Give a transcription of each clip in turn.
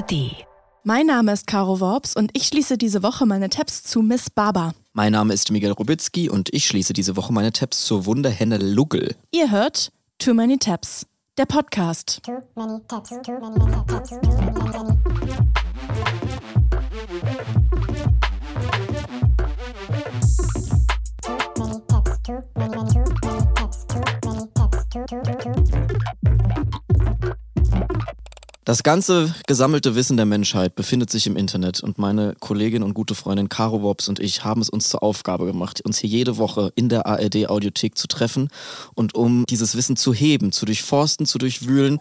ARD. Mein Name ist Caro Worps und ich schließe diese Woche meine Tabs zu Miss Baba. Mein Name ist Miguel Robitzky und ich schließe diese Woche meine Tabs zur Wunderhenne Luggel. Ihr hört Too Many Tabs, der Podcast. Too many tabs, too many tabs, too many, many, many. Too Das ganze gesammelte Wissen der Menschheit befindet sich im Internet und meine Kollegin und gute Freundin Caro Wobbs und ich haben es uns zur Aufgabe gemacht, uns hier jede Woche in der ARD Audiothek zu treffen und um dieses Wissen zu heben, zu durchforsten, zu durchwühlen,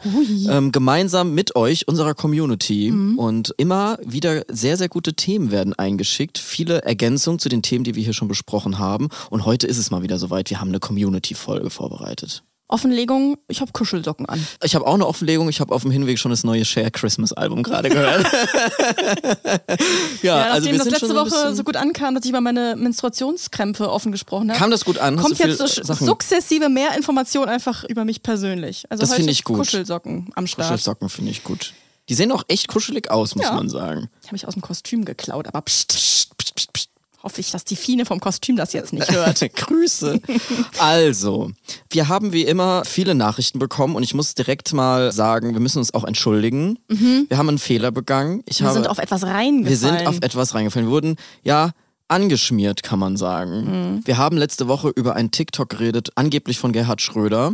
ähm, gemeinsam mit euch, unserer Community. Und immer wieder sehr, sehr gute Themen werden eingeschickt, viele Ergänzungen zu den Themen, die wir hier schon besprochen haben. Und heute ist es mal wieder soweit, wir haben eine Community-Folge vorbereitet. Offenlegung, ich habe Kuschelsocken an. Ich habe auch eine Offenlegung. Ich habe auf dem Hinweg schon das neue Share Christmas Album gerade gehört. ja, Ja, also nachdem wir das sind letzte schon Woche so gut ankam, dass ich über meine Menstruationskrämpfe offen gesprochen habe, Kam das gut an? Kommt jetzt sukzessive mehr Information einfach über mich persönlich. Also Das finde ich gut. Kuschelsocken am Start. Kuschelsocken finde ich gut. Die sehen auch echt kuschelig aus, muss Ja. man sagen. Ich habe mich aus dem Kostüm geklaut, aber pst, pst, pst, pst, pst. Hoffe ich, dass die Fine vom Kostüm das jetzt nicht hört. Grüße. Also, wir haben wie immer viele Nachrichten bekommen und ich muss direkt mal sagen, wir müssen uns auch entschuldigen. Wir haben einen Fehler begangen. Ich Wir habe, sind auf etwas reingefallen. Wir sind auf etwas reingefallen. Wir wurden, ja, angeschmiert, kann man sagen. Mhm. Wir haben letzte Woche über einen TikTok geredet, angeblich von Gerhard Schröder.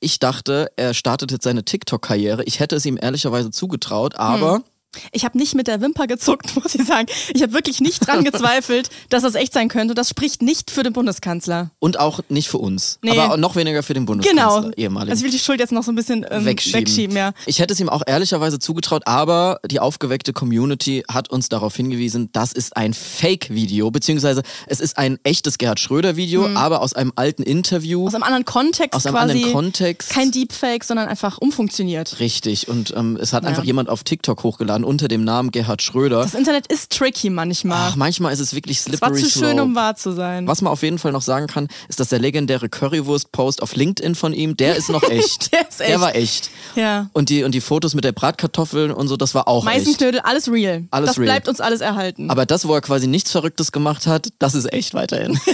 Ich dachte, er startet jetzt seine TikTok-Karriere. Ich hätte es ihm ehrlicherweise zugetraut, aber Hm. Ich habe nicht mit der Wimper gezuckt, muss ich sagen. Ich habe wirklich nicht dran gezweifelt, dass das echt sein könnte. Das spricht nicht für den Bundeskanzler. und auch nicht für uns. Nee. Aber noch weniger für den Bundeskanzler, Genau. ehemaligen. Also ich will die Schuld jetzt noch so ein bisschen ähm, wegschieben. wegschieben. ja. Ich hätte es ihm auch ehrlicherweise zugetraut, aber die aufgeweckte Community hat uns darauf hingewiesen, das ist ein Fake-Video, beziehungsweise es ist ein echtes Gerhard Schröder-Video, aber aus einem alten Interview. Aus einem anderen Kontext Aus einem quasi. anderen Kontext. Kein Deepfake, sondern einfach umfunktioniert. Richtig, und ähm, es hat Ja. einfach jemand auf TikTok hochgeladen unter dem Namen Gerhard Schröder. Das Internet ist tricky manchmal. Ach, manchmal ist es wirklich Es war slippery zu schön, slope. um wahr zu sein. Was man auf jeden Fall noch sagen kann, ist, dass der legendäre Currywurst-Post auf LinkedIn von ihm, der ist noch echt. Der ist echt. Der war echt. Ja. Und die, und die Fotos mit der Bratkartoffeln und so, das war auch echt. Meißenknödel, alles real. Alles das real. bleibt uns alles erhalten. Aber das, wo er quasi nichts Verrücktes gemacht hat, das ist echt weiterhin.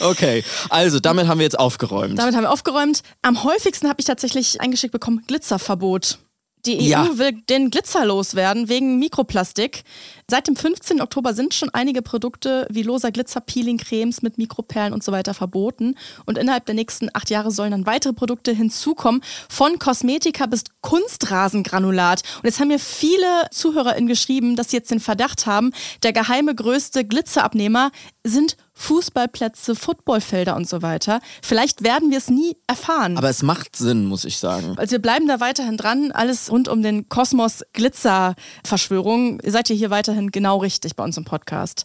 okay, also damit haben wir jetzt aufgeräumt. Damit haben wir aufgeräumt. Am häufigsten habe ich tatsächlich eingeschickt bekommen, Glitzerverbot. Die EU Ja. will den Glitzer loswerden wegen Mikroplastik. Seit dem 15. Oktober sind schon einige Produkte wie loser Glitzer-Peeling-Cremes mit Mikroperlen und so weiter verboten. Und innerhalb der nächsten acht Jahre sollen dann weitere Produkte hinzukommen, von Kosmetika bis Kunstrasengranulat. Und jetzt haben mir viele ZuhörerInnen geschrieben, dass sie jetzt den Verdacht haben, der geheime größte Glitzerabnehmer sind Fußballplätze, Footballfelder und so weiter. Vielleicht werden wir es nie erfahren. Aber es macht Sinn, muss ich sagen. Also wir bleiben da weiterhin dran. Alles rund um den Kosmos Glitzer Verschwörung. Ihr seid ihr hier weiterhin genau richtig bei uns im Podcast.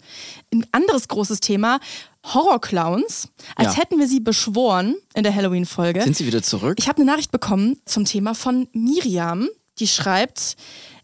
Ein anderes großes Thema. Horrorclowns, als Ja. hätten wir sie beschworen in der Halloween-Folge. Sind sie wieder zurück? Ich habe eine Nachricht bekommen zum Thema von Miriam, die schreibt,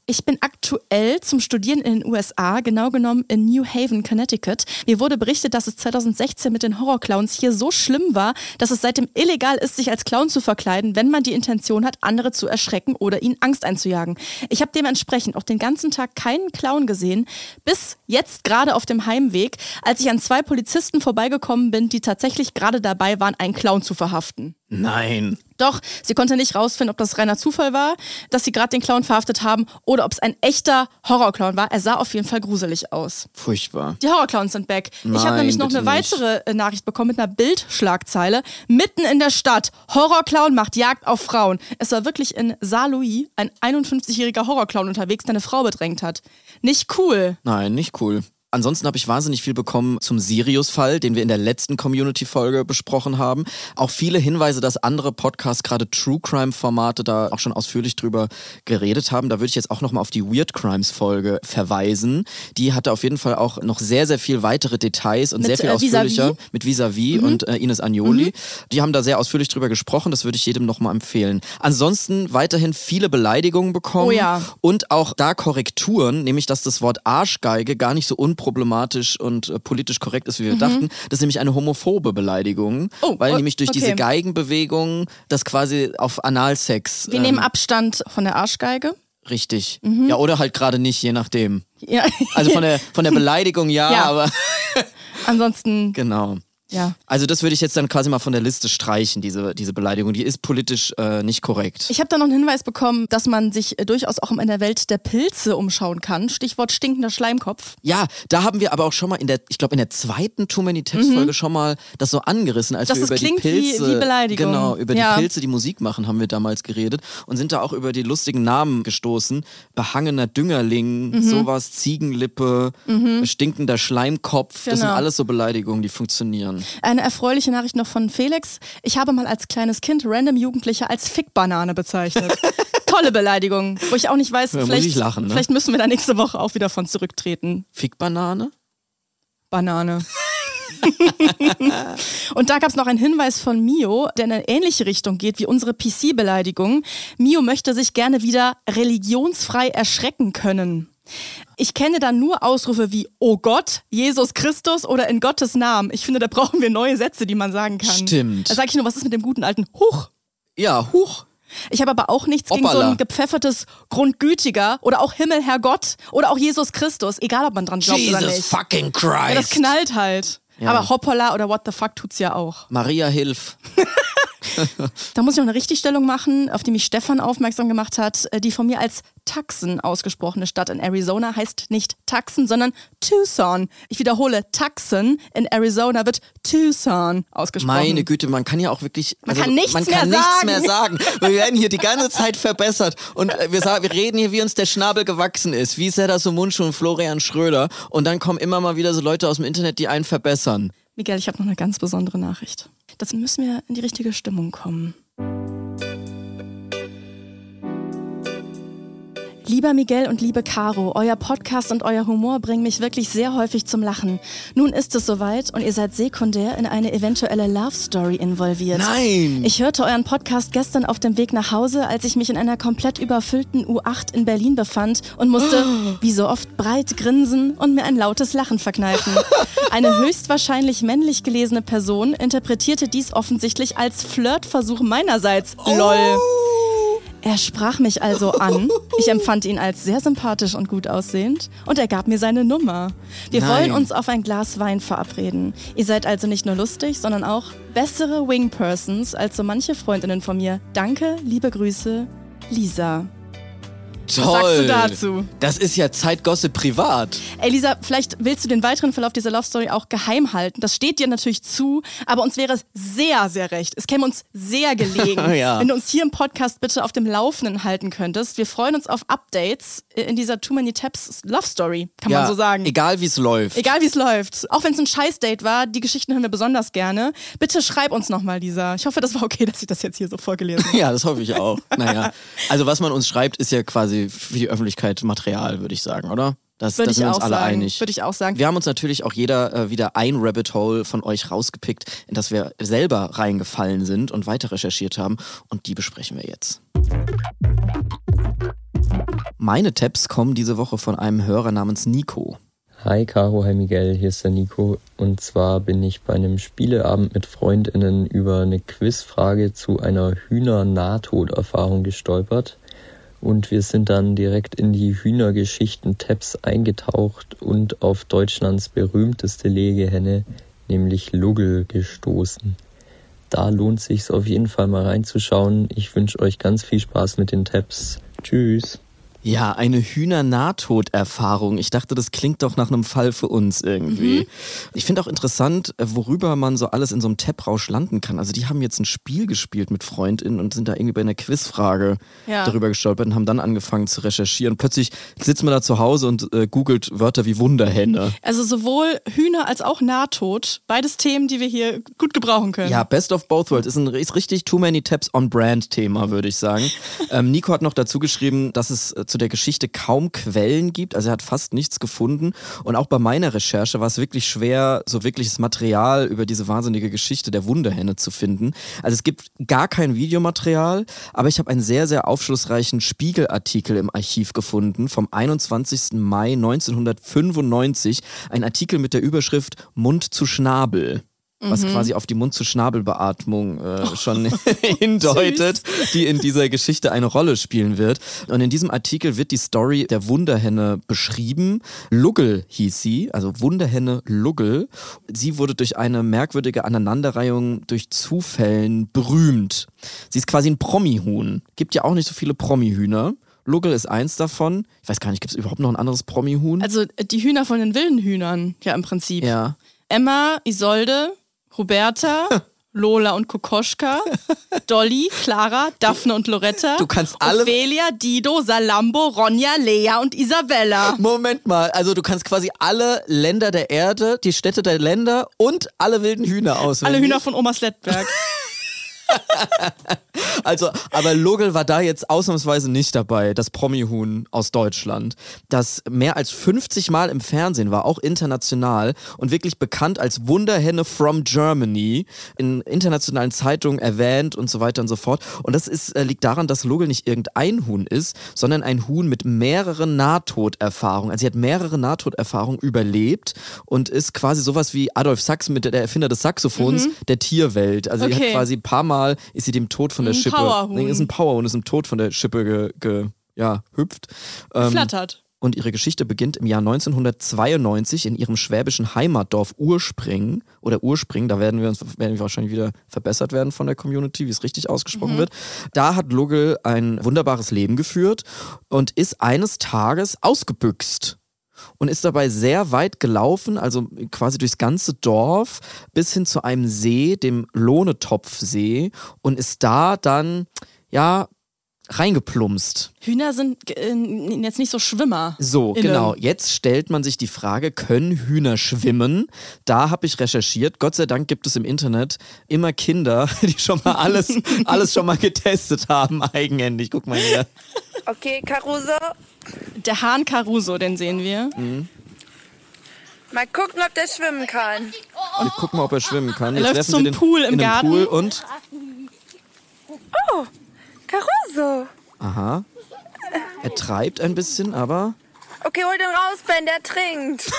ich bin aktuell zum Studieren in den USA, genau genommen in New Haven, Connecticut. Mir wurde berichtet, dass es 2016 mit den Horrorclowns hier so schlimm war, dass es seitdem illegal ist, sich als Clown zu verkleiden, wenn man die Intention hat, andere zu erschrecken oder ihnen Angst einzujagen. Ich habe dementsprechend auch den ganzen Tag keinen Clown gesehen, bis jetzt gerade auf dem Heimweg, als ich an zwei Polizisten vorbeigekommen bin, die tatsächlich gerade dabei waren, einen Clown zu verhaften. Nein. Doch, sie konnte nicht rausfinden, ob das reiner Zufall war, dass sie gerade den Clown verhaftet haben oder ob es ein echter Horrorclown war. Er sah auf jeden Fall gruselig aus. Furchtbar. Die Horrorclowns sind back. ich habe Nein, nämlich noch eine nicht. weitere äh, Nachricht bekommen mit einer Bildschlagzeile. Mitten in der Stadt. Horrorclown macht Jagd auf Frauen. Es war wirklich in Saarlouis ein 51-jähriger Horrorclown unterwegs, der eine Frau bedrängt hat. Nicht cool. Nein, nicht cool. Ansonsten habe ich wahnsinnig viel bekommen zum Sirius-Fall, den wir in der letzten Community-Folge besprochen haben. Auch viele Hinweise, dass andere Podcasts, gerade True Crime-Formate, da auch schon ausführlich drüber geredet haben. Da würde ich jetzt auch nochmal auf die Weird Crimes-Folge verweisen. Die hatte auf jeden Fall auch noch sehr, sehr viel weitere Details und Mit, sehr viel äh, ausführlicher Vis-à-vis? mit Vis-a-vis und äh, Ines Agnoli. Die haben da sehr ausführlich drüber gesprochen. Das würde ich jedem nochmal empfehlen. Ansonsten weiterhin viele Beleidigungen bekommen. Oh ja. Und auch da Korrekturen, nämlich dass das Wort Arschgeige gar nicht so unproblematisch und äh, politisch korrekt ist, wie wir dachten. Das ist nämlich eine homophobe Beleidigung, Mhm. Oh, weil oh, nämlich durch okay. diese Geigenbewegung das quasi auf Analsex. Wir ähm, nehmen Abstand von der Arschgeige. Richtig. Ja, oder halt gerade nicht, je nachdem. Ja. Also von der, von der Beleidigung ja, Ja. aber Ansonsten, genau. Ja. Also das würde ich jetzt dann quasi mal von der Liste streichen, diese, diese Beleidigung. Die ist politisch äh, nicht korrekt. Ich habe da noch einen Hinweis bekommen, dass man sich äh, durchaus auch in der Welt der Pilze umschauen kann. Stichwort stinkender Schleimkopf. Ja, da haben wir aber auch schon mal in der, ich glaube in der zweiten Too Many Tips Folge schon mal das so angerissen, als Dass wir über die klingt wie- Pilze, wie Beleidigung. genau, über Ja. die Pilze, die Musik machen, haben wir damals geredet und sind da auch über die lustigen Namen gestoßen. Behangener Düngerling, Mhm. sowas, Ziegenlippe, stinkender Schleimkopf. Das sind Genau. alles so Beleidigungen, die funktionieren. Eine erfreuliche Nachricht noch von Felix. Ich habe mal als kleines Kind random Jugendliche als Fickbanane bezeichnet. Tolle Beleidigung, wo ich auch nicht weiß, Ja, vielleicht, ich lachen, ne? vielleicht müssen wir da nächste Woche auch wieder von zurücktreten. Fickbanane? Banane. Und da gab es noch einen Hinweis von Mio, der in eine ähnliche Richtung geht wie unsere PC-Beleidigung. Mio möchte sich gerne wieder religionsfrei erschrecken können. Ich kenne da nur Ausrufe wie Oh Gott, Jesus Christus oder in Gottes Namen. Ich finde, da brauchen wir neue Sätze, die man sagen kann. Stimmt. Da sage ich nur, was ist mit dem guten alten Huch? Ja, huch. Ich habe aber auch nichts gegen so Hoppala. ein gepfeffertes Grundgütiger oder auch Himmel, Herrgott oder auch Jesus Christus, egal ob man dran glaubt oder Jesus nicht. fucking Ja, das Christ. knallt halt. Ja. Aber hoppala oder what the fuck tut's ja auch. Maria, hilf. Da muss ich noch eine Richtigstellung machen, auf die mich Stefan aufmerksam gemacht hat. Äh, Die von mir als Tucson ausgesprochene Stadt in Arizona heißt nicht Tucson, sondern Tucson. Ich wiederhole, Tucson in Arizona wird Tucson ausgesprochen. Meine Güte, man kann ja auch wirklich. also Man kann nichts man mehr kann nichts sagen. mehr sagen. Wir werden hier die ganze Zeit verbessert. Und äh, wir, sagen, wir reden hier, wie uns der Schnabel gewachsen ist. Wie Seda Mundschuh und Florian Schröder. Und dann kommen immer mal wieder so Leute aus dem Internet, die einen verbessern. Miguel, ich habe noch eine ganz besondere Nachricht. Das müssen wir in die richtige Stimmung kommen. Lieber Miguel und liebe Caro, euer Podcast und euer Humor bringen mich wirklich sehr häufig zum Lachen. Nun ist es soweit und ihr seid sekundär in eine eventuelle Love Story involviert. Nein! Ich hörte euren Podcast gestern auf dem Weg nach Hause, als ich mich in einer komplett überfüllten U8 in Berlin befand und musste, wie so oft, breit grinsen und mir ein lautes Lachen verkneifen. Eine höchstwahrscheinlich männlich gelesene Person interpretierte dies offensichtlich als Flirtversuch meinerseits. LOL. Er sprach mich also an. Ich empfand ihn als sehr sympathisch und gut aussehend und er gab mir seine Nummer. Wir Nein. wollen uns auf ein Glas Wein verabreden. Ihr seid also nicht nur lustig, sondern auch bessere Wing-Persons als so manche Freundinnen von mir. Danke, liebe Grüße, Lisa. Toll. sagst du dazu? Das ist ja Zeitgosse privat. Ey Lisa, vielleicht willst du den weiteren Verlauf dieser Love Story auch geheim halten. Das steht dir natürlich zu, aber uns wäre es sehr, sehr recht. Es käme uns sehr gelegen, Ja. wenn du uns hier im Podcast bitte auf dem Laufenden halten könntest. Wir freuen uns auf Updates in dieser Too Many Tabs Love Story, kann ja, man so sagen. Egal wie es läuft. Egal wie es läuft. Auch wenn es ein Scheißdate war, die Geschichten hören wir besonders gerne. Bitte schreib uns nochmal, Lisa. Ich hoffe, das war okay, dass ich das jetzt hier so vorgelesen habe. Ja, das hoffe ich auch. naja. Also was man uns schreibt, ist ja quasi für die Öffentlichkeit Material, würde ich sagen, oder? Das, Würde da ich sind wir uns alle sagen. einig. Würde ich auch sagen. Wir haben uns natürlich auch jeder äh, wieder ein Rabbit Hole von euch rausgepickt, in das wir selber reingefallen sind und weiter recherchiert haben. Und die besprechen wir jetzt. Meine Tabs kommen diese Woche von einem Hörer namens Nico. Hi Caro, hi Miguel, hier ist der Nico. Und zwar bin ich bei einem Spieleabend mit FreundInnen über eine Quizfrage zu einer Hühner-Nahtoderfahrung gestolpert. Und wir sind dann direkt in die Hühnergeschichten-Tabs eingetaucht und auf Deutschlands berühmteste Legehenne, nämlich Luggel, gestoßen. Da lohnt sich's auf jeden Fall mal reinzuschauen. Ich wünsche euch ganz viel Spaß mit den Tabs. Tschüss. Ja, eine Hühner-Nahtoderfahrung. Ich dachte, das klingt doch nach einem Fall für uns irgendwie. Mhm. Ich finde auch interessant, äh, worüber man so alles in so einem Tab-Rausch landen kann. Also die haben jetzt ein Spiel gespielt mit FreundInnen und sind da irgendwie bei einer Quizfrage Ja. darüber gestolpert und haben dann angefangen zu recherchieren. Plötzlich sitzt man da zu Hause und äh, googelt Wörter wie Wunderhenne. Also sowohl Hühner als auch Nahtod. Beides Themen, die wir hier gut gebrauchen können. Ja, Best of Both Worlds ist ein ist richtig Too Many Tabs on Brand Thema, würde ich sagen. ähm, Nico hat noch dazu geschrieben, dass es äh, zu der Geschichte kaum Quellen gibt. Also er hat fast nichts gefunden. Und auch bei meiner Recherche war es wirklich schwer, so wirkliches Material über diese wahnsinnige Geschichte der Wunderhenne zu finden. Also es gibt gar kein Videomaterial, aber ich habe einen sehr, sehr aufschlussreichen Spiegelartikel im Archiv gefunden vom 21. Mai 1995. Ein Artikel mit der Überschrift Mund zu Schnabel. Was quasi auf die Mund-zu-Schnabel-Beatmung äh, schon hindeutet, die in dieser Geschichte eine Rolle spielen wird. Und in diesem Artikel wird die Story der Wunderhenne beschrieben. Luggel hieß sie, also Wunderhenne Luggel. Sie wurde durch eine merkwürdige Aneinanderreihung durch Zufällen berühmt. Sie ist quasi ein Promi-Huhn. Gibt ja auch nicht so viele Promi-Hühner. Luggel ist eins davon. Ich weiß gar nicht, gibt es überhaupt noch ein anderes Promi-Huhn? Also äh, die Hühner von den wilden Hühnern, ja im Prinzip. ja. Emma, Isolde, Roberta, Lola und Kokoschka, Dolly, Clara, Daphne und Loretta, Du kannst alle- Ophelia, Dido, Salambo, Ronja, Lea und Isabella. Moment mal, also du kannst quasi alle Länder der Erde, die Städte der Länder und alle wilden Hühner auswählen. Alle Hühner von Omas Lettberg. Also, aber Logel war da jetzt ausnahmsweise nicht dabei, das Promi-Huhn aus Deutschland, das mehr als 50 Mal im Fernsehen war, auch international und wirklich bekannt als Wunderhenne from Germany, in internationalen Zeitungen erwähnt und so weiter und so fort. Und das ist, äh, liegt daran, dass Logel nicht irgendein Huhn ist, sondern ein Huhn mit mehreren Nahtoderfahrungen. Also sie hat mehrere Nahtoderfahrungen überlebt und ist quasi sowas wie Adolf Sachs mit der Erfinder des Saxophons der Tierwelt. Also sie Okay. hat quasi ein paar Mal ist sie dem Tod von der Ein Schippe. Powerhuhn. Nee, ist ein Powerhuhn, ist im Tod von der Schippe ge, ge, ja, hüpft. Ähm, Flattert. und ihre Geschichte beginnt im Jahr 1992 in ihrem schwäbischen Heimatdorf Urspring oder Urspring, da werden wir uns werden wir wahrscheinlich wieder verbessert werden von der Community, wie es richtig ausgesprochen wird. Da hat Luggel ein wunderbares Leben geführt und ist eines Tages ausgebüxt und ist dabei sehr weit gelaufen, also quasi durchs ganze Dorf bis hin zu einem See, dem Lohnetopfsee und ist da dann ja reingeplumpst. Hühner sind äh, jetzt nicht so Schwimmer. So, genau. Jetzt stellt man sich die Frage, können Hühner schwimmen? Da habe ich recherchiert. Gott sei Dank gibt es im Internet immer Kinder, die schon mal alles, alles schon mal getestet haben, eigenhändig. Guck mal hier. Okay, Caruso, Der Hahn Caruso, den sehen wir. mal gucken, ob der schwimmen kann. Wir gucken mal, ob er schwimmen kann. Er läuft zum den Pool im Garten. Pool und, Oh, Caruso. aha, er treibt ein bisschen, aber Okay, hol den raus, Ben, der trinkt.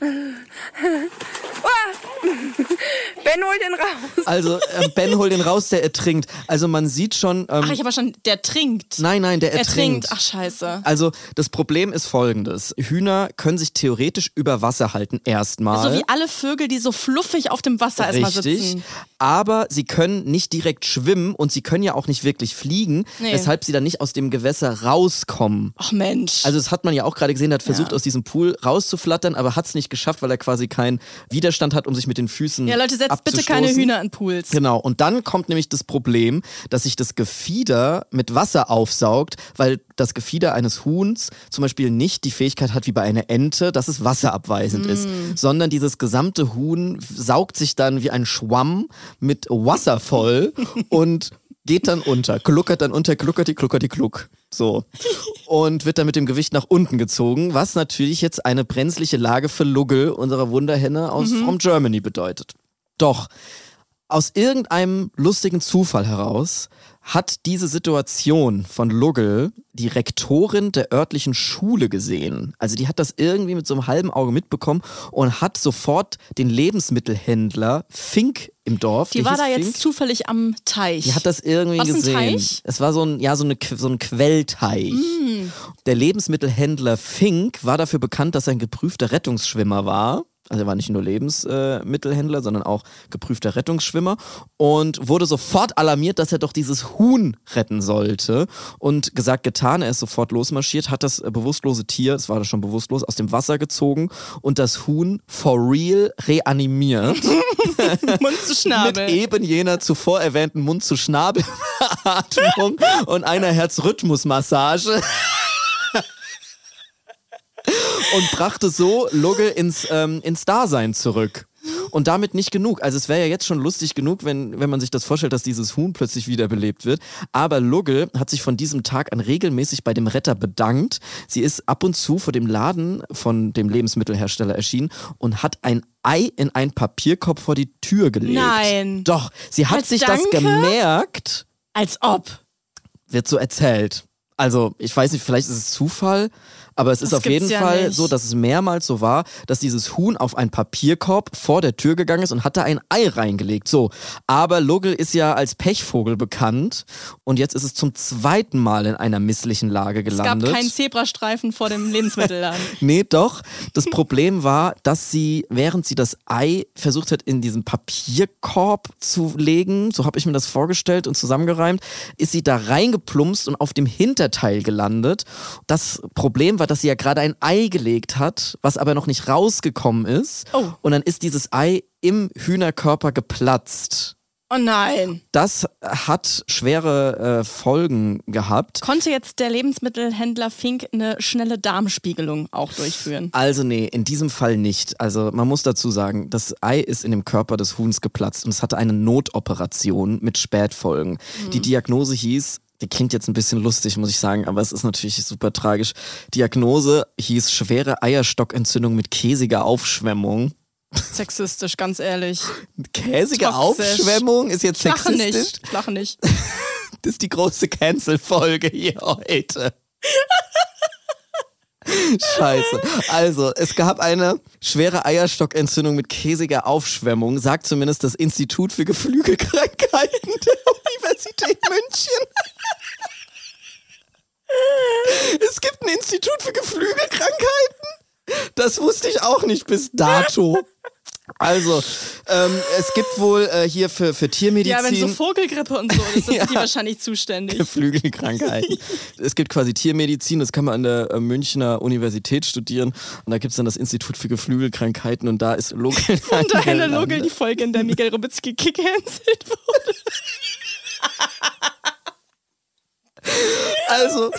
Oh. Ben, hol den raus. also äh, Ben holt den raus, der ertrinkt. Also man sieht schon, ähm, Ach, ich habe schon, der trinkt. nein, nein, der er ertrinkt. trinkt. Ach, scheiße. Also das Problem ist folgendes. Hühner können sich theoretisch über Wasser halten erstmal. So wie alle Vögel, die so fluffig auf dem Wasser erstmal Richtig. sitzen. Aber sie können nicht direkt schwimmen und sie können ja auch nicht wirklich fliegen, Nee. weshalb sie dann nicht aus dem Gewässer rauskommen. Ach Mensch. Also das hat man ja auch gerade gesehen, er hat versucht Ja. aus diesem Pool rauszuflattern, aber hat es nicht geschafft, weil er quasi keinen Widerstand hat, um sich mit den Füßen ja, Leute, setzt bitte keine. Hühner in Pools. Genau, und dann kommt nämlich das Problem, dass sich das Gefieder mit Wasser aufsaugt, weil das Gefieder eines Huhns zum Beispiel nicht die Fähigkeit hat wie bei einer Ente, dass es wasserabweisend ist, sondern dieses gesamte Huhn saugt sich dann wie ein Schwamm mit Wasser voll und geht dann unter, gluckert dann unter, gluckerti, gluckerti, gluck. So. Und wird dann mit dem Gewicht nach unten gezogen, was natürlich jetzt eine brenzliche Lage für Luggel, unserer Wunderhenne aus From Germany bedeutet. Doch, aus irgendeinem lustigen Zufall heraus hat diese Situation von Luggel die Rektorin der örtlichen Schule gesehen. Also die hat das irgendwie mit so einem halben Auge mitbekommen und hat sofort den Lebensmittelhändler Fink im Dorf. Die war da Fink, jetzt zufällig am Teich. die hat das irgendwie War das ein gesehen. Teich? Es war so ein, ja, so, eine, so ein Quellteich. Mm. Der Lebensmittelhändler Fink war dafür bekannt, dass er ein geprüfter Rettungsschwimmer war. Also er war nicht nur Lebensmittelhändler, sondern auch geprüfter Rettungsschwimmer und wurde sofort alarmiert, dass er doch dieses Huhn retten sollte. Und gesagt, getan, er ist sofort losmarschiert, hat das äh, bewusstlose Tier, es war schon bewusstlos, aus dem Wasser gezogen und das Huhn for real reanimiert. Mund zu mit Schnabel. eben jener zuvor erwähnten Mund-zu-Schnabel-Atmung und einer Herzrhythmusmassage. Und brachte so Lugge ins, ähm, ins Dasein zurück. Und damit nicht genug. Also es wäre ja jetzt schon lustig genug, wenn, wenn man sich das vorstellt, dass dieses Huhn plötzlich wiederbelebt wird. Aber Lugge hat sich von diesem Tag an regelmäßig bei dem Retter bedankt. Sie ist ab und zu vor dem Laden von dem Lebensmittelhersteller erschienen und hat ein Ei in einen Papierkorb vor die Tür gelegt. Nein. Doch, sie hat Als sich das Danke? gemerkt, Als ob. wird so erzählt. Also, ich weiß nicht, vielleicht ist es Zufall, Aber es ist Das auf jeden ja Fall nicht. so, dass es mehrmals so war, dass dieses Huhn auf einen Papierkorb vor der Tür gegangen ist und hat da ein Ei reingelegt. So. Aber Logel ist ja als Pechvogel bekannt und jetzt ist es zum zweiten Mal in einer misslichen Lage Es gab gelandet. keinen Zebrastreifen vor dem Lebensmittelladen. Nee, doch. Das Problem war, dass sie, während sie das Ei versucht hat, in diesen Papierkorb zu legen, so habe ich mir das vorgestellt und zusammengereimt, ist sie da reingeplumpst und auf dem Hinterteil gelandet. Das Problem war, dass sie ja gerade ein Ei gelegt hat, was aber noch nicht rausgekommen ist. Oh. Und dann ist dieses Ei im Hühnerkörper geplatzt. Oh nein. Das hat schwere äh, Folgen gehabt. Konnte jetzt der Lebensmittelhändler Fink eine schnelle Darmspiegelung auch durchführen? Also nee, in diesem Fall nicht. Also man muss dazu sagen, das Ei ist in dem Körper des Huhns geplatzt und es hatte eine Notoperation mit Spätfolgen. Die Diagnose hieß, die klingt jetzt ein bisschen lustig, muss ich sagen, aber es ist natürlich super tragisch. Diagnose hieß schwere Eierstockentzündung mit käsiger Aufschwemmung. Sexistisch, ganz ehrlich. Käsige Toxisch. Aufschwemmung ist jetzt Lache sexistisch. nicht. Lache nicht. Das ist die große Cancel-Folge hier heute. Scheiße. Also, es gab eine schwere Eierstockentzündung mit käsiger Aufschwemmung, sagt zumindest das Institut für Geflügelkrankheiten der Universität München. Es gibt ein Institut für Geflügelkrankheiten? Das wusste ich auch nicht bis dato. Also, ähm, es gibt wohl äh, hier für, für Tiermedizin. Ja, wenn so Vogelgrippe und so, das sind Ja. die wahrscheinlich zuständig. Geflügelkrankheiten. es gibt quasi Tiermedizin, das kann man an der äh, Münchner Universität studieren. Und da gibt es dann das Institut für Geflügelkrankheiten und da ist Logel. Und eine angelandet. Logel, die Folge, in der Miguel Robitzky gecancelt wurde. Also,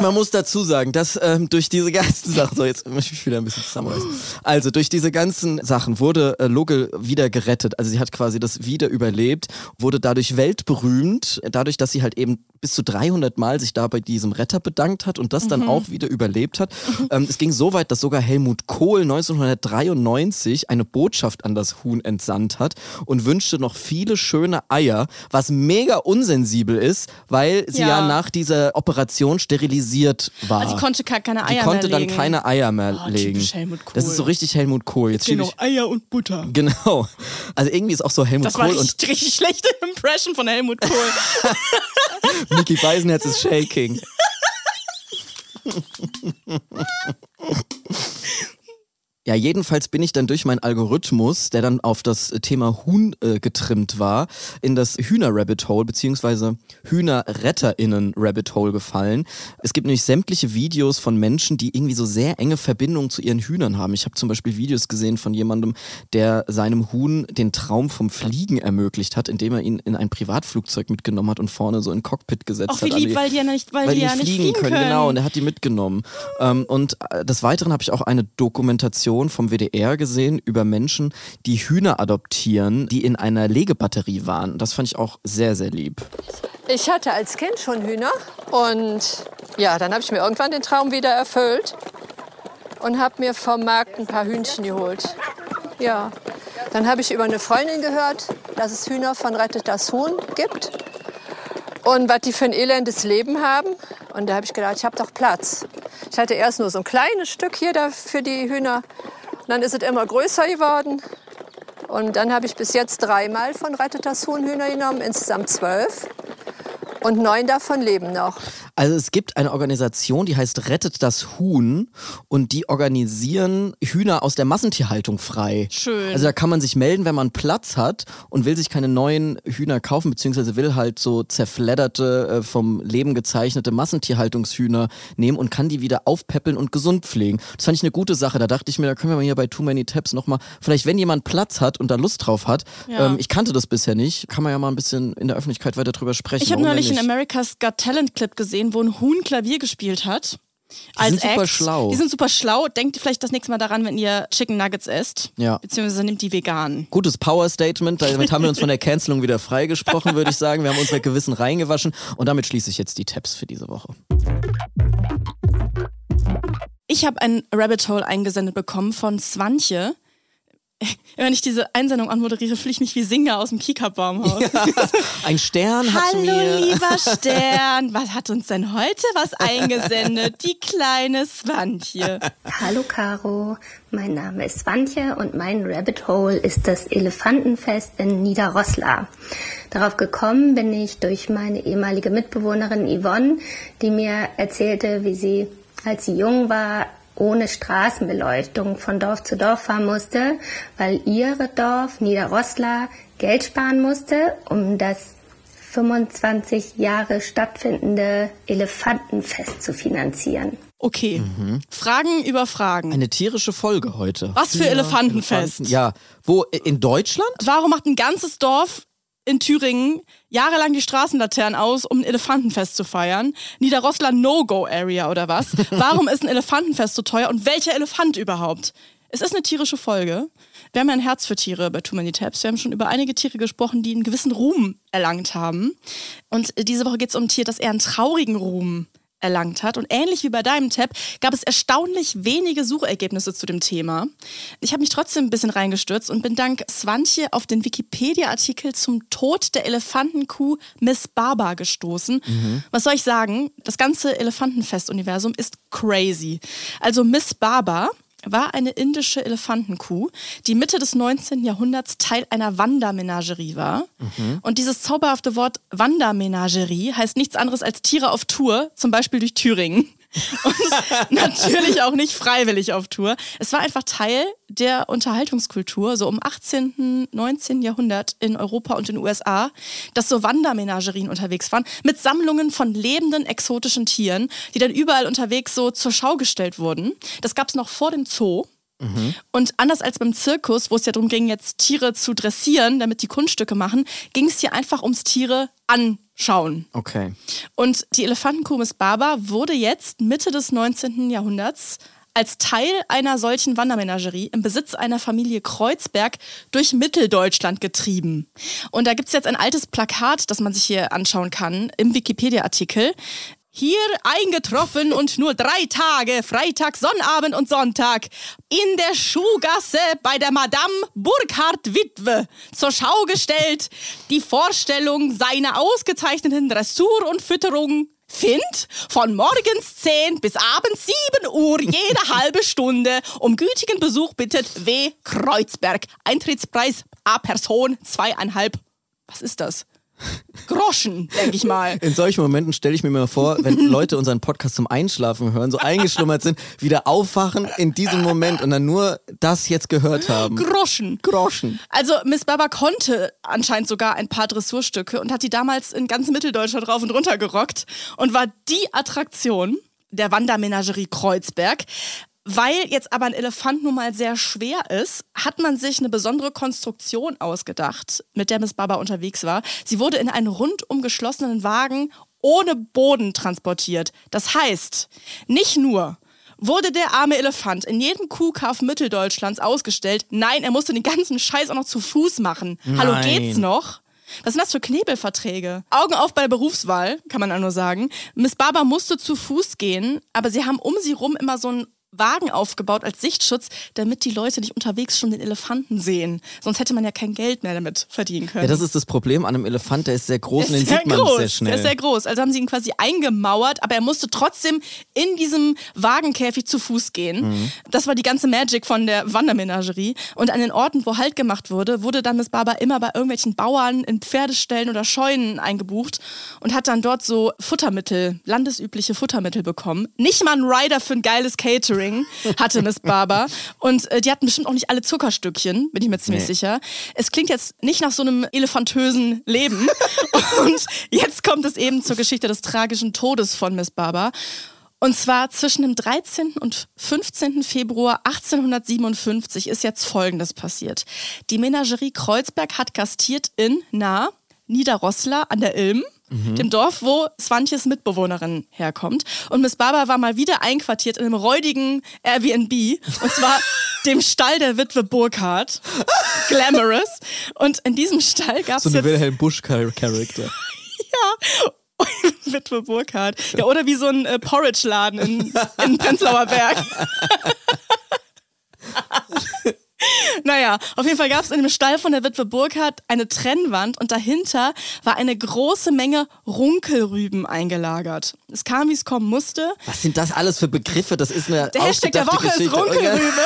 man muss dazu sagen, dass ähm, durch diese ganzen Sachen, so jetzt möchte ich mich wieder ein bisschen zusammenreißen. Also, durch diese ganzen Sachen wurde äh, Logel wieder gerettet. Also, sie hat quasi das wieder überlebt, wurde dadurch weltberühmt, dadurch, dass sie halt eben bis zu 300 Mal sich da bei diesem Retter bedankt hat und das dann auch wieder überlebt hat. Ähm, es ging so weit, dass sogar Helmut Kohl 1993 eine Botschaft an das Huhn entsandt hat und wünschte noch viele schöne Eier, was mega unsensibel ist, weil sie ja, Ja. nach dieser Operation sterilisiert war. Also die konnte keine Eier Die konnte mehr dann legen. keine Eier mehr Oh, legen. Helmut Das ist so Kohl. richtig Helmut Kohl. Jetzt Genau, ich Eier und Butter. Genau. Also irgendwie ist auch so Helmut Das war Kohl und richtig, richtig schlechte Impression von Helmut Kohl. Mickey Beisenherz ist shaking. Ja, jedenfalls bin ich dann durch meinen Algorithmus, der dann auf das Thema Huhn äh, getrimmt war, in das Hühner-Rabbit Hole beziehungsweise Hühnerretterinnen-Rabbit Hole gefallen. Es gibt nämlich sämtliche Videos von Menschen, die irgendwie so sehr enge Verbindungen zu ihren Hühnern haben. Ich habe zum Beispiel Videos gesehen von jemandem, der seinem Huhn den Traum vom Fliegen ermöglicht hat, indem er ihn in ein Privatflugzeug mitgenommen hat und vorne so in ein Cockpit gesetzt Auch wie hat. an lieb, die- weil die ja nicht, weil, weil die ja nicht nicht fliegen können, können. genau. Und er hat die mitgenommen. Ähm, und äh, des Weiteren habe ich auch eine Dokumentation vom WDR gesehen über Menschen, die Hühner adoptieren, die in einer Legebatterie waren. Das fand ich auch sehr, sehr lieb. Ich hatte als Kind schon Hühner und ja, dann habe ich mir irgendwann den Traum wieder erfüllt und habe mir vom Markt ein paar Hühnchen geholt. Ja, dann habe ich über eine Freundin gehört, dass es Hühner von Rettet das Huhn gibt und was die für ein elendes Leben haben. Und da habe ich gedacht, ich habe doch Platz. Ich hatte erst nur so ein kleines Stück hier da für die Hühner. Und dann ist es immer größer geworden. Und dann habe ich bis jetzt dreimal von Rettet das Huhn Hühner genommen, insgesamt zwölf. Und neun davon leben noch. Also es gibt eine Organisation, die heißt Rettet das Huhn und die organisieren Hühner aus der Massentierhaltung frei. Schön. Also da kann man sich melden, wenn man Platz hat und will sich keine neuen Hühner kaufen, beziehungsweise will halt so zerfledderte, äh, vom Leben gezeichnete Massentierhaltungshühner nehmen und kann die wieder aufpäppeln und gesund pflegen. Das fand ich eine gute Sache. Da dachte ich mir, da können wir mal hier bei Too Many Tabs nochmal, vielleicht wenn jemand Platz hat und da Lust drauf hat, Ja. ähm, ich kannte das bisher nicht, kann man ja mal ein bisschen in der Öffentlichkeit weiter drüber sprechen. Ich habe Warum neulich einen? America's Got Talent Clip gesehen, wo ein Huhn Klavier gespielt hat. als sind super Act. schlau. Die sind super schlau. Denkt vielleicht das nächste Mal daran, wenn ihr Chicken Nuggets esst. Ja. Beziehungsweise nimmt die vegan. Gutes Power-Statement. Damit haben wir uns von der Cancelung wieder freigesprochen, würde ich sagen. Wir haben unser Gewissen reingewaschen. Und damit schließe ich jetzt die Tabs für diese Woche. Ich habe ein Rabbit Hole eingesendet bekommen von Swantje. Wenn ich diese Einsendung anmoderiere, fühle ich mich wie Singer aus dem Kika-Baumhaus. Ein Stern hat Hallo, mir. lieber Stern. Was hat uns denn heute was eingesendet? Die kleine Swantje. Hallo Caro, mein Name ist Swantje und mein Rabbit Hole ist das Elefantenfest in Niederrosslar. Darauf gekommen bin ich durch meine ehemalige Mitbewohnerin Yvonne, die mir erzählte, wie sie, als sie jung war, ohne Straßenbeleuchtung von Dorf zu Dorf fahren musste, weil ihre Dorf Niederrosslar Geld sparen musste, um das 25 Jahre stattfindende Elefantenfest zu finanzieren. Okay, Fragen über Fragen. Eine tierische Folge heute. Was für Elefantenfest? Elefanten. Ja, wo in Deutschland? Warum macht ein ganzes Dorf in Thüringen jahrelang die Straßenlaternen aus, um ein Elefantenfest zu feiern? Niederrossland No-Go-Area oder was? Warum ist ein Elefantenfest so teuer und welcher Elefant überhaupt? Es ist eine tierische Folge. Wir haben ja ein Herz für Tiere bei Too Many Tabs. Wir haben schon über einige Tiere gesprochen, die einen gewissen Ruhm erlangt haben. Und diese Woche geht es um ein Tier, das eher einen traurigen Ruhm erlangt hat. Und ähnlich wie bei deinem Tab gab es erstaunlich wenige Suchergebnisse zu dem Thema. Ich habe mich trotzdem ein bisschen reingestürzt und bin dank Swantje auf den Wikipedia-Artikel zum Tod der Elefantenkuh Miss Baba gestoßen. Was soll ich sagen? Das ganze Elefantenfest-Universum ist crazy. Also Miss Baba war eine indische Elefantenkuh, die Mitte des 19. Jahrhunderts Teil einer Wandermenagerie war. Und dieses zauberhafte Wort Wandermenagerie heißt nichts anderes als Tiere auf Tour, zum Beispiel durch Thüringen. Und natürlich auch nicht freiwillig auf Tour. Es war einfach Teil der Unterhaltungskultur, so um 18., 19. Jahrhundert in Europa und in den USA, dass so Wandermenagerien unterwegs waren mit Sammlungen von lebenden exotischen Tieren, die dann überall unterwegs so zur Schau gestellt wurden. Das gab es noch vor dem Zoo. Und anders als beim Zirkus, wo es ja darum ging, jetzt Tiere zu dressieren, damit die Kunststücke machen, ging es hier einfach ums Tiere anschauen. Okay. Und die Elefantenkuh Miss Baba wurde jetzt Mitte des 19. Jahrhunderts als Teil einer solchen Wandermenagerie im Besitz einer Familie Kreuzberg durch Mitteldeutschland getrieben. Und da gibt es jetzt ein altes Plakat, das man sich hier anschauen kann im Wikipedia-Artikel. Hier eingetroffen und nur drei Tage, Freitag, Sonnabend und Sonntag, in der Schuhgasse bei der Madame Burkhardt Witwe zur Schau gestellt, die Vorstellung seiner ausgezeichneten Dressur und Fütterung Find von morgens 10 bis abends 7 Uhr jede halbe Stunde. Um gütigen Besuch bittet W. Kreuzberg. Eintrittspreis A Person zweieinhalb. Was ist das? Groschen, denke ich mal. In solchen Momenten stelle ich mir mal vor, wenn Leute unseren Podcast zum Einschlafen hören, so eingeschlummert sind, wieder aufwachen in diesem Moment und dann nur das jetzt gehört haben. Groschen. Groschen. Also Miss Baba konnte anscheinend sogar ein paar Dressurstücke und hat die damals in ganz Mitteldeutschland rauf und runter gerockt und war die Attraktion der Wandermenagerie Kreuzberg. Weil jetzt aber ein Elefant nun mal sehr schwer ist, hat man sich eine besondere Konstruktion ausgedacht, mit der Miss Baba unterwegs war. Sie wurde in einen rundum geschlossenen Wagen ohne Boden transportiert. Das heißt, nicht nur wurde der arme Elefant in jedem Kuhkauf Mitteldeutschlands ausgestellt, nein, er musste den ganzen Scheiß auch noch zu Fuß machen. Hallo, Nein. geht's noch? Was sind das für Knebelverträge? Augen auf bei der Berufswahl, kann man da nur sagen. Miss Baba musste zu Fuß gehen, aber sie haben um sie rum immer so einen Wagen aufgebaut als Sichtschutz, damit die Leute nicht unterwegs schon den Elefanten sehen. Sonst hätte man ja kein Geld mehr damit verdienen können. Ja, das ist das Problem an einem Elefant, der ist sehr groß und Der den ist sehr sieht man groß. sehr schnell. Der ist sehr groß. Also haben sie ihn quasi eingemauert, aber er musste trotzdem in diesem Wagenkäfig zu Fuß gehen. Mhm. Das war die ganze Magic von der Wandermenagerie. Und an den Orten, wo Halt gemacht wurde, wurde dann Miss Baba immer bei irgendwelchen Bauern in Pferdeställen oder Scheunen eingebucht und hat dann dort so Futtermittel, landesübliche Futtermittel bekommen. Nicht mal ein Rider für ein geiles Catering hatte Miss Baba. Und äh, die hatten bestimmt auch nicht alle Zuckerstückchen, bin ich mir ziemlich Nee. sicher. Es klingt jetzt nicht nach so einem elefantösen Leben. Und jetzt kommt es eben zur Geschichte des tragischen Todes von Miss Baba. Und zwar zwischen dem 13. und 15. Februar 1857 ist jetzt Folgendes passiert. Die Menagerie Kreuzberg hat gastiert in, na, Niederrosslar an der Ilm. Dem Dorf, wo Swantjes Mitbewohnerin herkommt. Und Miss Baba war mal wieder einquartiert in einem räudigen Airbnb. Und zwar dem Stall der Witwe Burkhardt. Glamorous. Und in diesem Stall gab es so eine jetzt... Wilhelm Busch-Charakter. Ja. Witwe Burkhardt. Ja, oder wie so ein äh, Porridge-Laden in, in Prenzlauer Berg. Naja, auf jeden Fall gab es in dem Stall von der Witwe Burkhardt eine Trennwand und dahinter war eine große Menge Runkelrüben eingelagert. Es kam, wie es kommen musste. Was sind das alles für Begriffe? Das ist eine Der Hashtag der Woche ist Geschichte. Runkelrübe.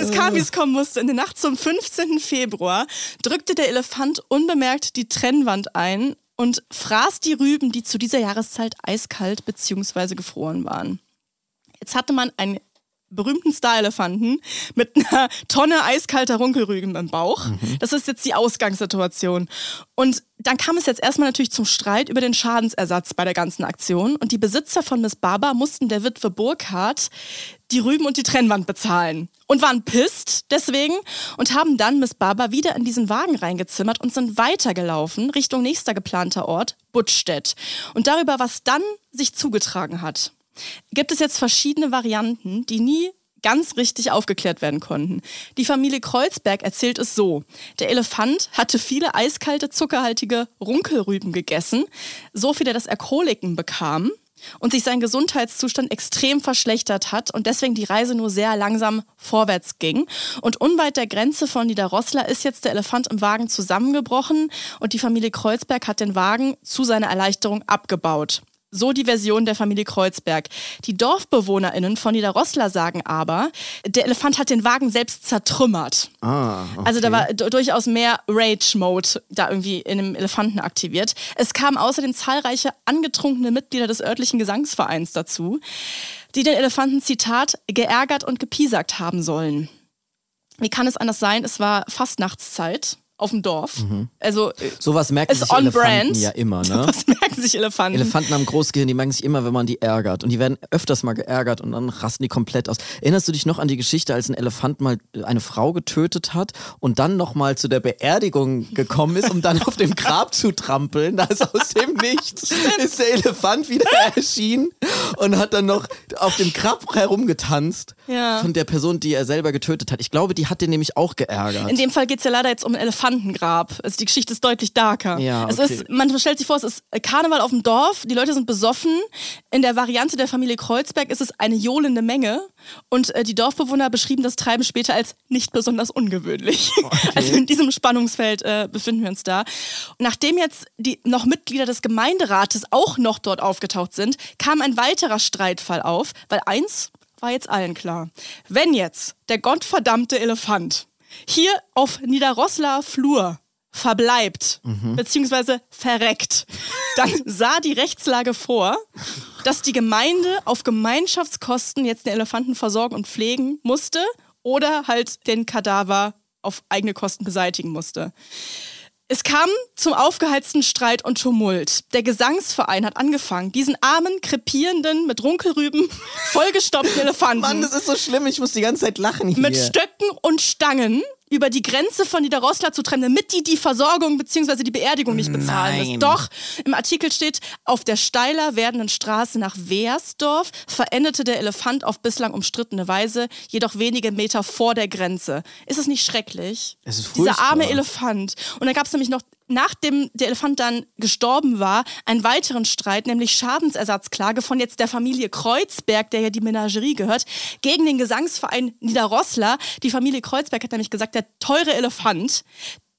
es kam, wie es kommen musste. In der Nacht zum 15. Februar drückte der Elefant unbemerkt die Trennwand ein und fraß die Rüben, die zu dieser Jahreszeit eiskalt bzw. gefroren waren. Jetzt hatte man einen berühmten Star-Elefanten mit einer Tonne eiskalter Runkelrüben im Bauch. Das ist jetzt die Ausgangssituation. Und dann kam es jetzt erstmal natürlich zum Streit über den Schadensersatz bei der ganzen Aktion. Und die Besitzer von Miss Baba mussten der Witwe Burkhardt die Rüben und die Trennwand bezahlen. Und waren pisst deswegen und haben dann Miss Baba wieder in diesen Wagen reingezimmert und sind weitergelaufen Richtung nächster geplanter Ort, Buttstedt. Und darüber, was dann sich zugetragen hat, gibt es jetzt verschiedene Varianten, die nie ganz richtig aufgeklärt werden konnten. Die Familie Kreuzberg erzählt es so. Der Elefant hatte viele eiskalte, zuckerhaltige Runkelrüben gegessen, so dass er Koliken bekam und sich sein Gesundheitszustand extrem verschlechtert hat und deswegen die Reise nur sehr langsam vorwärts ging. Und unweit der Grenze von Niederrossler ist jetzt der Elefant im Wagen zusammengebrochen und die Familie Kreuzberg hat den Wagen zu seiner Erleichterung abgebaut. So die Version der Familie Kreuzberg. Die DorfbewohnerInnen von Niederrossler sagen aber, der Elefant hat den Wagen selbst zertrümmert. Ah, okay. Also da war durchaus mehr Rage-Mode da irgendwie in dem Elefanten aktiviert. Es kamen außerdem zahlreiche angetrunkene Mitglieder des örtlichen Gesangsvereins dazu, die den Elefanten, Zitat, geärgert und gepiesackt haben sollen. Wie kann es anders sein? Es war Fastnachtszeit auf dem Dorf. Also äh, Sowas merken sich Elefanten ja immer, ne? Was merken sich Elefanten? Elefanten haben Großgehirn, die merken sich immer, wenn man die ärgert. Und die werden öfters mal geärgert und dann rasten die komplett aus. Erinnerst du dich noch an die Geschichte, als ein Elefant mal eine Frau getötet hat und dann nochmal zu der Beerdigung gekommen ist, um dann auf dem Grab zu trampeln? Da ist aus dem Nichts ist der Elefant wieder erschienen und hat dann noch auf dem Grab herumgetanzt Ja. von der Person, die er selber getötet hat. Ich glaube, die hat den nämlich auch geärgert. In dem Fall geht es ja leider jetzt um ein Elefantengrab. Also die Geschichte ist deutlich darker. Ja, Es okay. ist, man stellt sich vor, es ist Karneval auf dem Dorf, die Leute sind besoffen. In der Variante der Familie Kreuzberg ist es eine johlende Menge. Und äh, die Dorfbewohner beschrieben das Treiben später als nicht besonders ungewöhnlich. Also in diesem Spannungsfeld äh, befinden wir uns da. Nachdem jetzt die noch Mitglieder des Gemeinderates auch noch dort aufgetaucht sind, kam ein weiterer Streitfall auf, weil eins war jetzt allen klar. Wenn jetzt der gottverdammte Elefant hier auf Niederrossler Flur verbleibt, beziehungsweise verreckt, dann sah die Rechtslage vor, dass die Gemeinde auf Gemeinschaftskosten jetzt den Elefanten versorgen und pflegen musste oder halt den Kadaver auf eigene Kosten beseitigen musste. Es kam zum aufgeheizten Streit und Tumult. Der Gesangsverein hat angefangen, diesen armen, krepierenden, mit Runkelrüben vollgestopften Elefanten Mann, das ist so schlimm, ich muss die ganze Zeit lachen hier. mit Stöcken und Stangen über die Grenze von Niederrosslar zu trennen, damit die die Versorgung bzw. die Beerdigung nicht bezahlen Nein. müssen. Doch, im Artikel steht, auf der steiler werdenden Straße nach Weersdorf verendete der Elefant auf bislang umstrittene Weise, jedoch wenige Meter vor der Grenze. Ist es nicht schrecklich? Es ist Dieser arme Elefant. Und dann gab es nämlich noch, nachdem der Elefant dann gestorben war, einen weiteren Streit, nämlich Schadensersatzklage von jetzt der Familie Kreuzberg, der ja die Menagerie gehört, gegen den Gesangsverein Niederrossler. Die Familie Kreuzberg hat nämlich gesagt, der teure Elefant,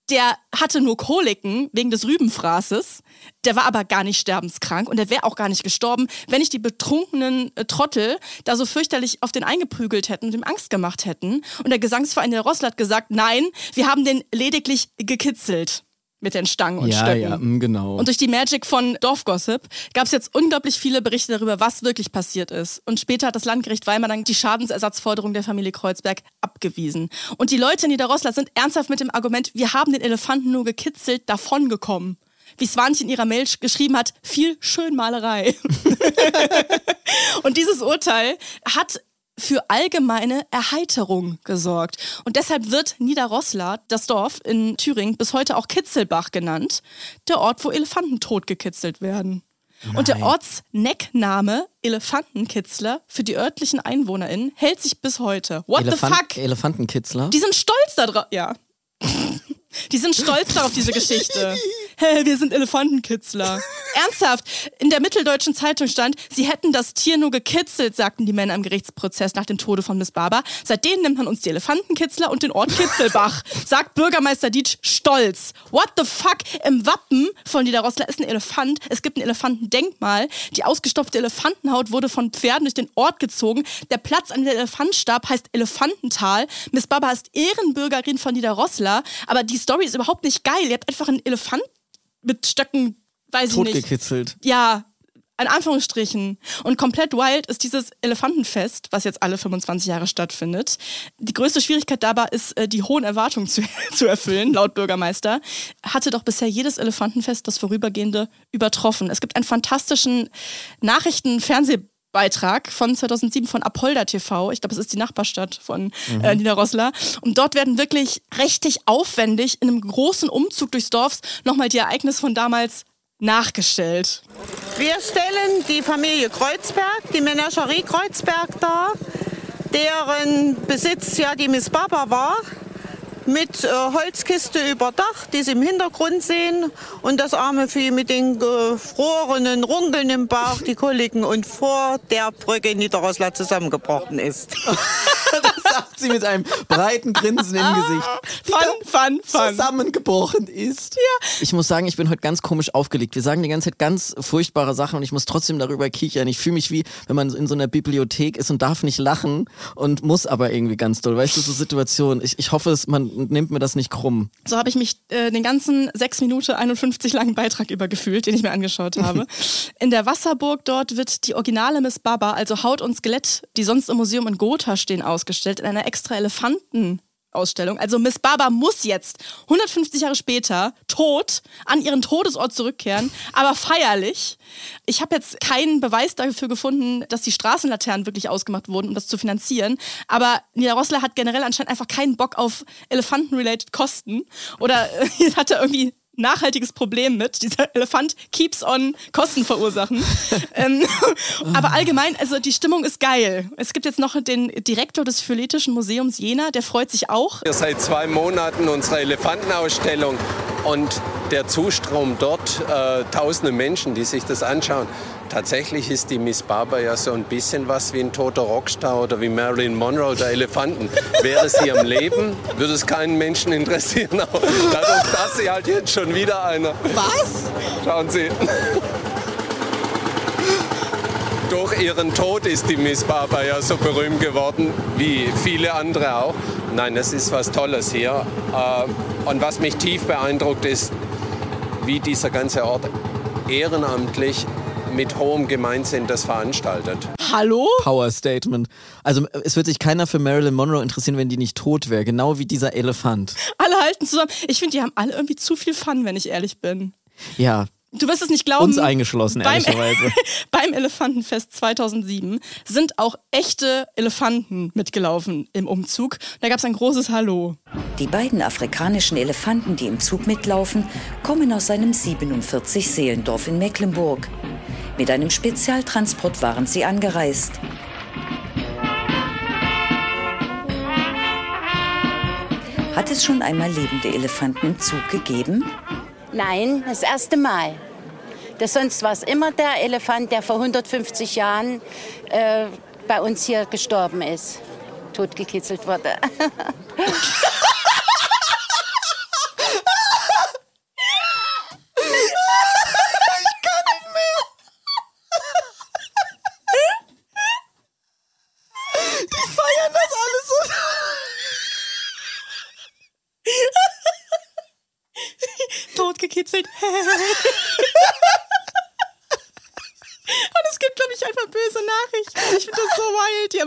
der hatte nur Koliken wegen des Rübenfraßes. Der war aber gar nicht sterbenskrank und der wäre auch gar nicht gestorben, wenn nicht die betrunkenen äh, Trottel da so fürchterlich auf den eingeprügelt hätten und ihm Angst gemacht hätten. Und der Gesangsverein der Rossler hat gesagt, nein, wir haben den lediglich gekitzelt mit den Stangen und ja, Stöcken. ja, mm, genau. Und durch die Magic von Dorfgossip gab es jetzt unglaublich viele Berichte darüber, was wirklich passiert ist. Und später hat das Landgericht Weimar dann die Schadensersatzforderung der Familie Kreuzberg abgewiesen. Und die Leute in Niederrossland sind ernsthaft mit dem Argument, wir haben den Elefanten nur gekitzelt, davongekommen. Wie Swanchen in ihrer Mail sch- geschrieben hat, viel Schönmalerei. Und dieses Urteil hat für allgemeine Erheiterung gesorgt. Und deshalb wird Niederrosslar, das Dorf in Thüringen, bis heute auch Kitzelbach genannt, der Ort, wo Elefanten totgekitzelt werden. Und der Ortsneckname Elefantenkitzler für die örtlichen EinwohnerInnen hält sich bis heute. What Elefant- the fuck? Elefantenkitzler? Die sind stolz darauf. Ja. Die sind stolz darauf, diese Geschichte. Hey, wir sind Elefantenkitzler. ernsthaft, in der Mitteldeutschen Zeitung stand, sie hätten das Tier nur gekitzelt, sagten die Männer im Gerichtsprozess nach dem Tode von Miss Barber. Seitdem nimmt man uns die Elefantenkitzler und den Ort Kitzelbach, sagt Bürgermeister Dietsch stolz. What the fuck? Im Wappen von Niederrossler ist ein Elefant. Es gibt ein Elefantendenkmal. Die ausgestopfte Elefantenhaut wurde von Pferden durch den Ort gezogen. Der Platz an der Elefantstab heißt Elefantental. Miss Barber ist Ehrenbürgerin von Niederrossler. Aber die Story ist überhaupt nicht geil. Ihr habt einfach einen Elefant mit Stöcken weiß ich nicht. Totgekitzelt. Ja, in Anführungsstrichen. Und komplett wild ist dieses Elefantenfest, was jetzt alle 25 Jahre stattfindet. Die größte Schwierigkeit dabei ist, äh, die hohen Erwartungen zu, zu erfüllen, laut Bürgermeister. Hatte doch bisher jedes Elefantenfest das vorübergehende übertroffen. Es gibt einen fantastischen Nachrichten-Fernsehbeitrag von 2007 von Apolda TV. Ich glaube, es ist die Nachbarstadt von äh, Niederrosslar. Und dort werden wirklich richtig aufwendig in einem großen Umzug durchs Dorf nochmal die Ereignisse von damals nachgestellt. Wir stellen die Familie Kreuzberg, die Menagerie Kreuzberg dar, deren Besitz ja die Miss Baba war, mit äh, Holzkiste überdacht, die Sie im Hintergrund sehen, und das arme Vieh mit den gefrorenen Runkeln im Bauch, die Koliken und vor der Brücke in Niederroslar zusammengebrochen ist. Das sagt sie mit einem breiten Grinsen im Gesicht. Fun, fun, fun. Zusammengebrochen ist. Ja. Ich muss sagen, ich bin heute ganz komisch aufgelegt. Wir sagen die ganze Zeit ganz furchtbare Sachen und ich muss trotzdem darüber kichern. Ich fühle mich wie, wenn man in so einer Bibliothek ist und darf nicht lachen und muss aber irgendwie ganz doll. Weißt du, so Situationen. Ich, ich hoffe, es, man nimmt mir das nicht krumm. So habe ich mich äh, den ganzen 6 Minuten 51 langen Beitrag übergefühlt, den ich mir angeschaut habe. In der Wasserburg dort wird die originale Miss Baba, also Haut und Skelett, die sonst im Museum in Gotha stehen, ausgestellt, in einer extra Elefantenausstellung. Also Miss Baba muss jetzt 150 Jahre später tot an ihren Todesort zurückkehren, aber feierlich. Ich habe jetzt keinen Beweis dafür gefunden, dass die Straßenlaternen wirklich ausgemacht wurden, um das zu finanzieren. Aber Niederrossler hat generell anscheinend einfach keinen Bock auf Elefanten-related Kosten. Oder hat er irgendwie nachhaltiges Problem mit. Dieser Elefant keeps on Kosten verursachen. ähm, aber allgemein, also die Stimmung ist geil. Es gibt jetzt noch den Direktor des Philhetischen Museums Jena, der freut sich auch. Wir seit zwei Monaten unsere Elefantenausstellung und der Zustrom dort, äh, tausende Menschen, die sich das anschauen. Tatsächlich ist die Miss Barber ja so ein bisschen was wie ein toter Rockstar oder wie Marilyn Monroe der Elefanten. Wäre sie am Leben, würde es keinen Menschen interessieren. Aber dadurch, dass sie halt jetzt schon wieder einer. Was? Schauen Sie. Durch ihren Tod ist die Miss Barber ja so berühmt geworden, wie viele andere auch. Nein, das ist was Tolles hier. Äh, Und was mich tief beeindruckt ist, wie dieser ganze Ort ehrenamtlich mit hohem Gemeinsinn das veranstaltet. Hallo? Power Statement. Also es wird sich keiner für Marilyn Monroe interessieren, wenn die nicht tot wäre. Genau wie dieser Elefant. Alle halten zusammen. Ich finde, die haben alle irgendwie zu viel Fun, wenn ich ehrlich bin. Ja, Du wirst es nicht glauben. uns eingeschlossen, beim, ehrlicherweise. beim Elefantenfest 2007 sind auch echte Elefanten mitgelaufen im Umzug. Da gab es ein großes Hallo. Die beiden afrikanischen Elefanten, die im Zug mitlaufen, kommen aus einem 47-Seelendorf in Mecklenburg. Mit einem Spezialtransport waren sie angereist. Hat es schon einmal lebende Elefanten im Zug gegeben? Nein, das erste Mal. Das sonst war es immer der Elefant, der vor 150 Jahren äh, bei uns hier gestorben ist, totgekitzelt wurde. Feiern das alles so. Totgekitzelt. Und es gibt, glaube ich, einfach böse Nachrichten. Ich finde das so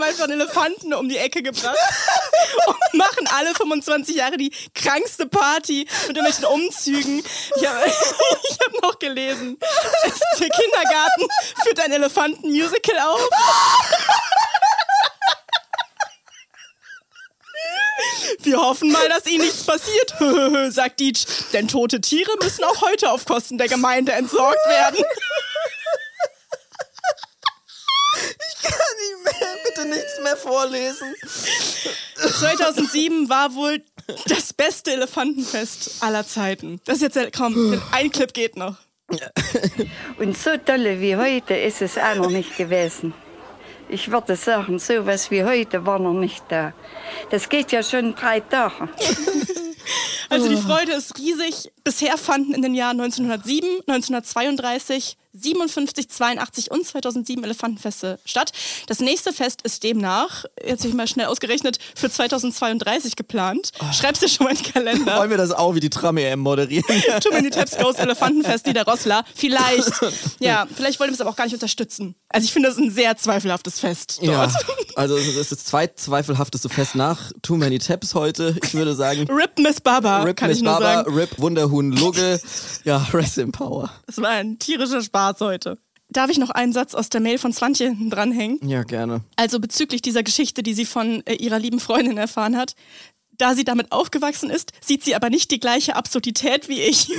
einfach einen Elefanten um die Ecke gebracht und machen alle 25 Jahre die krankste Party mit irgendwelchen Umzügen. Ich habe hab noch gelesen, es- der Kindergarten führt ein Elefanten-Musical auf. Wir hoffen mal, dass ihnen nichts passiert, sagt Dietsch. Denn tote Tiere müssen auch heute auf Kosten der Gemeinde entsorgt werden. Ich kann nicht mehr. Vorlesen. 2007 war wohl das beste Elefantenfest aller Zeiten. Das ist jetzt, ja- komm, ein Clip geht noch. Und so tolle wie heute ist es auch noch nicht gewesen. Ich würde sagen, so was wie heute war noch nicht da. Das geht ja schon drei Tage. Also die Freude ist riesig. Bisher fanden in den Jahren 1907, 1932, 57, 82 und 2007 Elefantenfeste statt. Das nächste Fest ist demnach, jetzt habe ich mal schnell ausgerechnet, für 2032 geplant. Schreib's dir schon mal in den Kalender. Wollen wir das auch wie die Tram-EM moderieren? Too Many Taps Goes Elefantenfest Niederroslar. Vielleicht, ja, vielleicht wollen wir es aber auch gar nicht unterstützen. Also ich finde das ein sehr zweifelhaftes Fest Ja, dort. also es ist das zweitzweifelhafteste Fest nach Too Many Taps heute. Ich würde sagen, Rip Miss Baba, Rip kann Miss ich nur Baba, sagen. Rip Wunderhuhn Lugge. Ja, Rest in Power. Das war ein tierischer Spaß heute. Darf ich noch einen Satz aus der Mail von Swantje hinten dranhängen? Ja, gerne. Also bezüglich dieser Geschichte, die sie von äh, ihrer lieben Freundin erfahren hat. Da sie damit aufgewachsen ist, sieht sie aber nicht die gleiche Absurdität wie ich.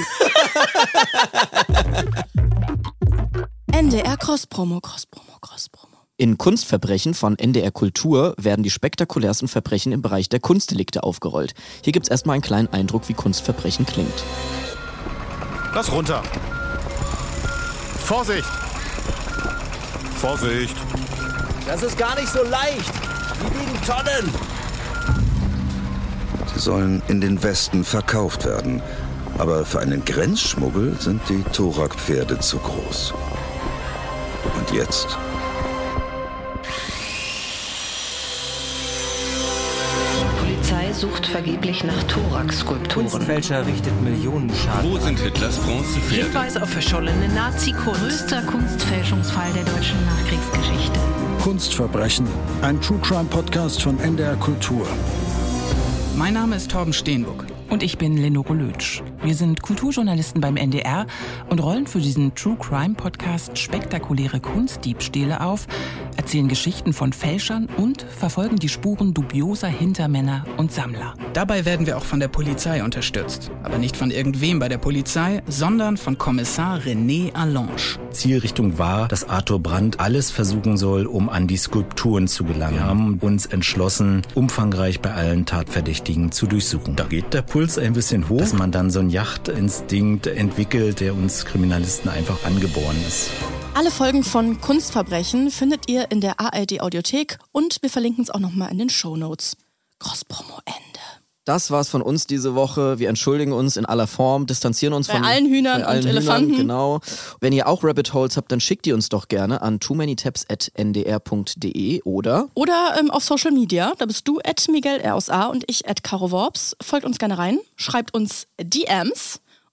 NDR Cross-Promo, Cross-Promo, Cross-Promo. In Kunstverbrechen von NDR Kultur werden die spektakulärsten Verbrechen im Bereich der Kunstdelikte aufgerollt. Hier gibt's erstmal einen kleinen Eindruck, wie Kunstverbrechen klingt. Lass runter. Vorsicht! Vorsicht! Das ist gar nicht so leicht. Die wiegen Tonnen. Sie sollen in den Westen verkauft werden. Aber für einen Grenzschmuggel sind die Torak-Pferde zu groß. Und jetzt? Polizei sucht vergeblich nach Thorax-Skulpturen. Kunstfälscher richtet Millionen Schaden. Wo sind Hitlers Bronzepferde? Hinweis auf verschollene Nazi-Kunst. Größter Kunstfälschungsfall der deutschen Nachkriegsgeschichte. Kunstverbrechen, ein True Crime Podcast von NDR Kultur. Mein Name ist Torben Steenbuck. Und ich bin Lenore Lötsch. Wir sind Kulturjournalisten beim NDR und rollen für diesen True Crime Podcast spektakuläre Kunstdiebstähle auf, erzählen Geschichten von Fälschern und verfolgen die Spuren dubioser Hintermänner und Sammler. Dabei werden wir auch von der Polizei unterstützt. Aber nicht von irgendwem bei der Polizei, sondern von Kommissar René Allange. Zielrichtung war, dass Arthur Brandt alles versuchen soll, um an die Skulpturen zu gelangen. Wir haben uns entschlossen, umfangreich bei allen Tatverdächtigen zu durchsuchen. Da geht der Puls ein bisschen hoch, dass man dann so einen Jachtinstinkt entwickelt, der uns Kriminalisten einfach angeboren ist. Alle Folgen von Kunstverbrechen findet ihr in der ARD Audiothek und wir verlinken es auch nochmal in den Show Notes. Cross-Promo Ende. Das war's von uns diese Woche. Wir entschuldigen uns in aller Form, distanzieren uns Bei von allen Hühnern bei allen und Elefanten. Genau. Wenn ihr auch Rabbit Holes habt, dann schickt ihr uns doch gerne an too many ndr.de oder Oder ähm, auf Social Media, da bist du at Miguel RSA und ich at Caro Worps. Folgt uns gerne rein, schreibt uns DMs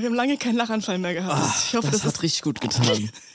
Wir haben lange keinen Lachanfall mehr gehabt. ich hoffe, das, das, hat richtig gut getan.